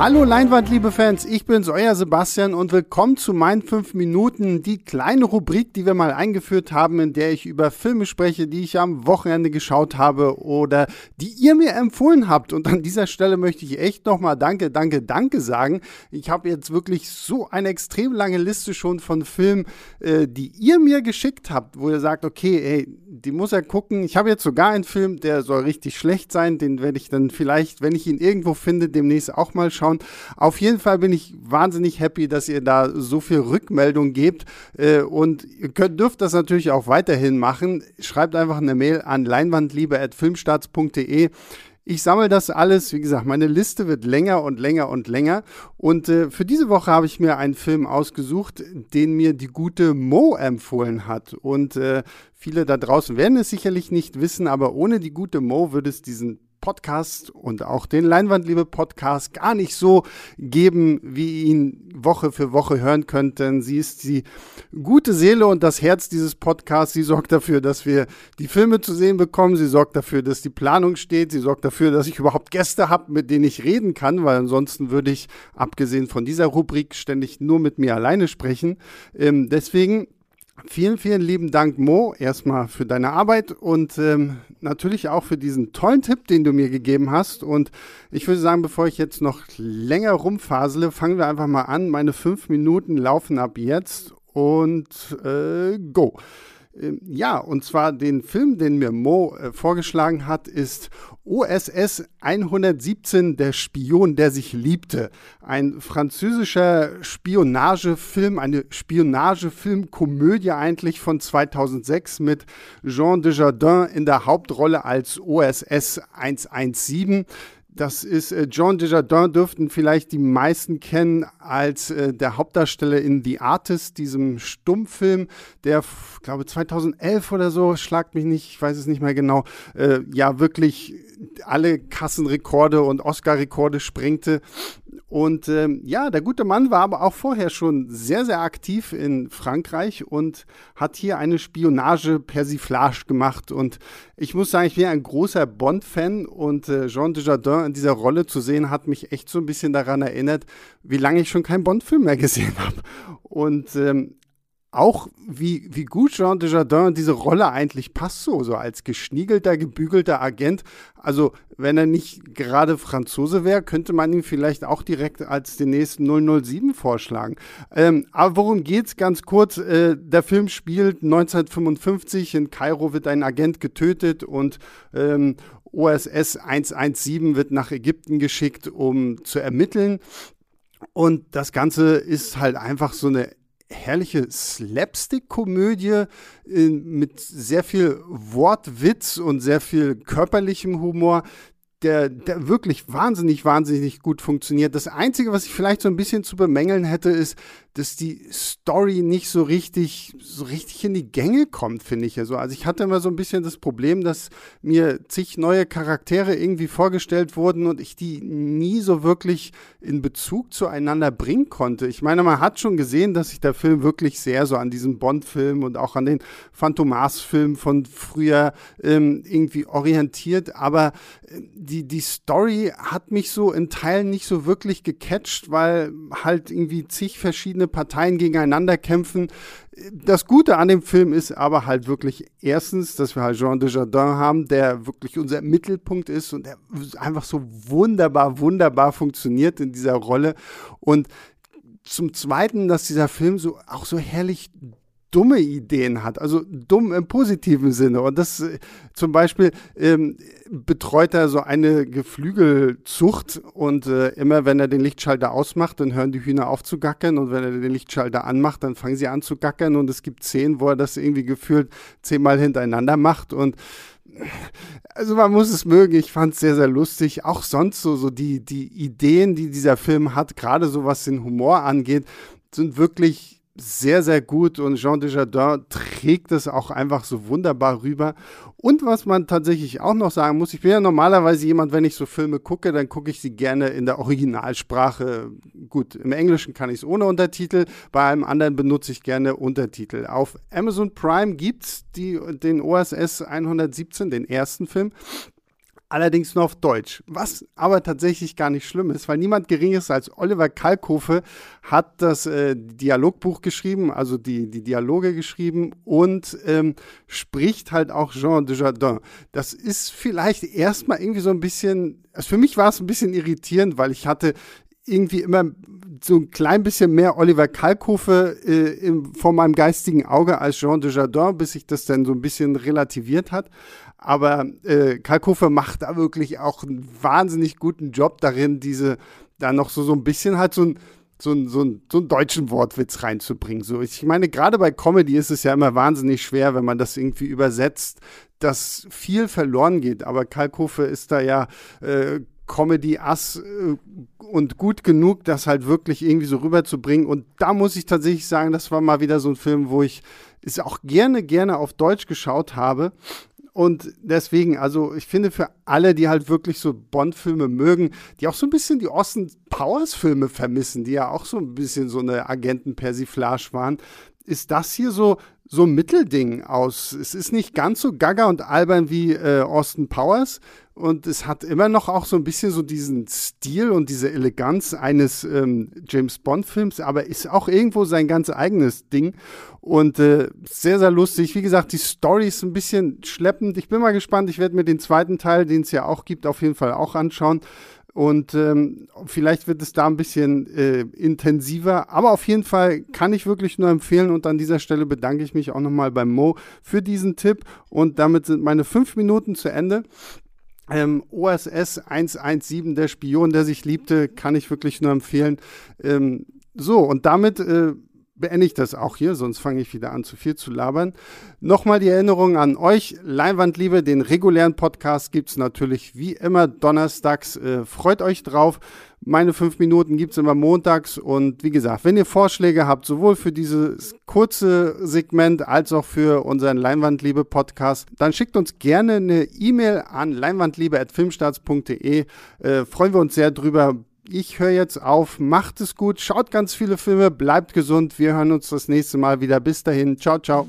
Hallo Leinwand, liebe Fans, ich bin's, euer Sebastian und willkommen zu meinen 5 Minuten, die kleine Rubrik, die wir mal eingeführt haben, in der ich über Filme spreche, die ich am Wochenende geschaut habe oder die ihr mir empfohlen habt. Und an dieser Stelle möchte ich echt nochmal Danke, Danke, Danke sagen. Ich habe jetzt wirklich so eine extrem lange Liste schon von Filmen, äh, die ihr mir geschickt habt, wo ihr sagt, okay, ey, die muss er gucken. Ich habe jetzt sogar einen Film, der soll richtig schlecht sein, den werde ich dann vielleicht, wenn ich ihn irgendwo finde, demnächst auch mal schauen anschauen. Auf jeden Fall bin ich wahnsinnig happy, dass ihr da so viel Rückmeldung gebt äh, und ihr könnt, dürft das natürlich auch weiterhin machen. Schreibt einfach eine Mail an leinwandliebe.filmstarts.de. Ich sammle das alles. Wie gesagt, meine Liste wird länger und länger und länger. Und äh, für diese Woche habe ich mir einen Film ausgesucht, den mir die gute Mo empfohlen hat. Und äh, viele da draußen werden es sicherlich nicht wissen, aber ohne die gute Mo würde es diesen Podcast und auch den Leinwandliebe Podcast gar nicht so geben, wie ihr ihn Woche für Woche hören könnten. Sie ist die gute Seele und das Herz dieses Podcasts. Sie sorgt dafür, dass wir die Filme zu sehen bekommen. Sie sorgt dafür, dass die Planung steht. Sie sorgt dafür, dass ich überhaupt Gäste habe, mit denen ich reden kann, weil ansonsten würde ich, abgesehen von dieser Rubrik, ständig nur mit mir alleine sprechen. Ähm, deswegen Vielen, vielen lieben Dank, Mo, erstmal für deine Arbeit und ähm, natürlich auch für diesen tollen Tipp, den du mir gegeben hast. Und ich würde sagen, bevor ich jetzt noch länger rumfasele, fangen wir einfach mal an. Meine fünf Minuten laufen ab jetzt und äh, go. Ähm, ja, und zwar den Film, den mir Mo äh, vorgeschlagen hat, ist OSS 117, der Spion, der sich liebte. Ein französischer Spionagefilm, eine Spionagefilmkomödie eigentlich von 2006 mit Jean Desjardins in der Hauptrolle als OSS 117. Das ist äh, John Desjardins, dürften vielleicht die meisten kennen als äh, der Hauptdarsteller in The Artist, diesem Stummfilm, der, glaube 2011 oder so, schlagt mich nicht, ich weiß es nicht mehr genau, äh, ja wirklich alle Kassenrekorde und Oscar-Rekorde sprengte. Und ähm, ja, der gute Mann war aber auch vorher schon sehr, sehr aktiv in Frankreich und hat hier eine Spionage-Persiflage gemacht. Und ich muss sagen, ich bin ein großer Bond-Fan und äh, Jean Dujardin in dieser Rolle zu sehen, hat mich echt so ein bisschen daran erinnert, wie lange ich schon keinen Bond-Film mehr gesehen habe. Und ähm, auch wie, wie gut Jean Desjardins diese Rolle eigentlich passt, so, so als geschniegelter, gebügelter Agent. Also, wenn er nicht gerade Franzose wäre, könnte man ihn vielleicht auch direkt als den nächsten 007 vorschlagen. Ähm, aber worum geht's? Ganz kurz. Äh, der Film spielt 1955. In Kairo wird ein Agent getötet und ähm, OSS 117 wird nach Ägypten geschickt, um zu ermitteln. Und das Ganze ist halt einfach so eine herrliche Slapstick-Komödie äh, mit sehr viel Wortwitz und sehr viel körperlichem Humor, der, der wirklich wahnsinnig, wahnsinnig gut funktioniert. Das Einzige, was ich vielleicht so ein bisschen zu bemängeln hätte, ist, dass die Story nicht so richtig, so richtig in die Gänge kommt, finde ich. Also, also ich hatte immer so ein bisschen das Problem, dass mir zig neue Charaktere irgendwie vorgestellt wurden und ich die nie so wirklich in Bezug zueinander bringen konnte. Ich meine, man hat schon gesehen, dass sich der Film wirklich sehr so an diesen Bond-Film und auch an den Phantomas-Film von früher ähm, irgendwie orientiert, aber äh, die, die Story hat mich so in Teilen nicht so wirklich gecatcht, weil halt irgendwie zig verschiedene Parteien gegeneinander kämpfen. Das Gute an dem Film ist aber halt wirklich erstens, dass wir halt Jean Desjardins haben, der wirklich unser Mittelpunkt ist und der einfach so wunderbar, wunderbar funktioniert in dieser Rolle. Und zum Zweiten, dass dieser Film so auch so herrlich dumme Ideen hat, also dumm im positiven Sinne. Und das äh, zum Beispiel ähm, betreut er so eine Geflügelzucht und äh, immer wenn er den Lichtschalter ausmacht, dann hören die Hühner auf zu gackern und wenn er den Lichtschalter anmacht, dann fangen sie an zu gackern und es gibt zehn, wo er das irgendwie gefühlt zehnmal hintereinander macht und also man muss es mögen, ich fand es sehr, sehr lustig. Auch sonst so, so die, die Ideen, die dieser Film hat, gerade so was den Humor angeht, sind wirklich sehr, sehr gut und Jean Desjardins trägt es auch einfach so wunderbar rüber. Und was man tatsächlich auch noch sagen muss, ich bin ja normalerweise jemand, wenn ich so Filme gucke, dann gucke ich sie gerne in der Originalsprache. Gut, im Englischen kann ich es ohne Untertitel, bei allem anderen benutze ich gerne Untertitel. Auf Amazon Prime gibt es den OSS 117, den ersten Film. Allerdings nur auf Deutsch. Was aber tatsächlich gar nicht schlimm ist, weil niemand Geringeres als Oliver Kalkofe hat das äh, Dialogbuch geschrieben, also die, die Dialoge geschrieben und ähm, spricht halt auch Jean Dujardin. Das ist vielleicht erstmal irgendwie so ein bisschen, also für mich war es ein bisschen irritierend, weil ich hatte irgendwie immer so ein klein bisschen mehr Oliver Kalkofe äh, im, vor meinem geistigen Auge als Jean Dujardin, bis sich das dann so ein bisschen relativiert hat. Aber äh, Kalkofe macht da wirklich auch einen wahnsinnig guten Job darin, diese da noch so, so ein bisschen halt so ein so, ein, so, ein, so einen deutschen Wortwitz reinzubringen. So, ich meine, gerade bei Comedy ist es ja immer wahnsinnig schwer, wenn man das irgendwie übersetzt, dass viel verloren geht. Aber Kalkofe ist da ja äh, Comedy-Ass äh, und gut genug, das halt wirklich irgendwie so rüberzubringen. Und da muss ich tatsächlich sagen, das war mal wieder so ein Film, wo ich es auch gerne, gerne auf Deutsch geschaut habe. Und deswegen, also ich finde für alle, die halt wirklich so Bond-Filme mögen, die auch so ein bisschen die Austin Powers-Filme vermissen, die ja auch so ein bisschen so eine Agenten-Persiflage waren, ist das hier so so ein Mittelding aus. Es ist nicht ganz so gaga und albern wie äh, Austin Powers und es hat immer noch auch so ein bisschen so diesen Stil und diese Eleganz eines ähm, James Bond-Films, aber ist auch irgendwo sein ganz eigenes Ding und äh, sehr, sehr lustig. Wie gesagt, die Story ist ein bisschen schleppend. Ich bin mal gespannt. Ich werde mir den zweiten Teil, den es ja auch gibt, auf jeden Fall auch anschauen. Und ähm, vielleicht wird es da ein bisschen äh, intensiver. Aber auf jeden Fall kann ich wirklich nur empfehlen. Und an dieser Stelle bedanke ich mich auch nochmal beim Mo für diesen Tipp. Und damit sind meine fünf Minuten zu Ende. Ähm, OSS 117, der Spion, der sich liebte, kann ich wirklich nur empfehlen. Ähm, so, und damit äh, beende ich das auch hier, sonst fange ich wieder an, zu viel zu labern. Nochmal die Erinnerung an euch. Leinwandliebe, den regulären Podcast gibt es natürlich wie immer donnerstags. Äh, freut euch drauf. Meine fünf Minuten gibt es immer montags. Und wie gesagt, wenn ihr Vorschläge habt, sowohl für dieses kurze Segment als auch für unseren Leinwandliebe-Podcast, dann schickt uns gerne eine E-Mail an leinwandliebe.filmstarts.de. Äh, freuen wir uns sehr drüber ich höre jetzt auf. Macht es gut, schaut ganz viele Filme, bleibt gesund. Wir hören uns das nächste Mal wieder. Bis dahin, ciao, ciao.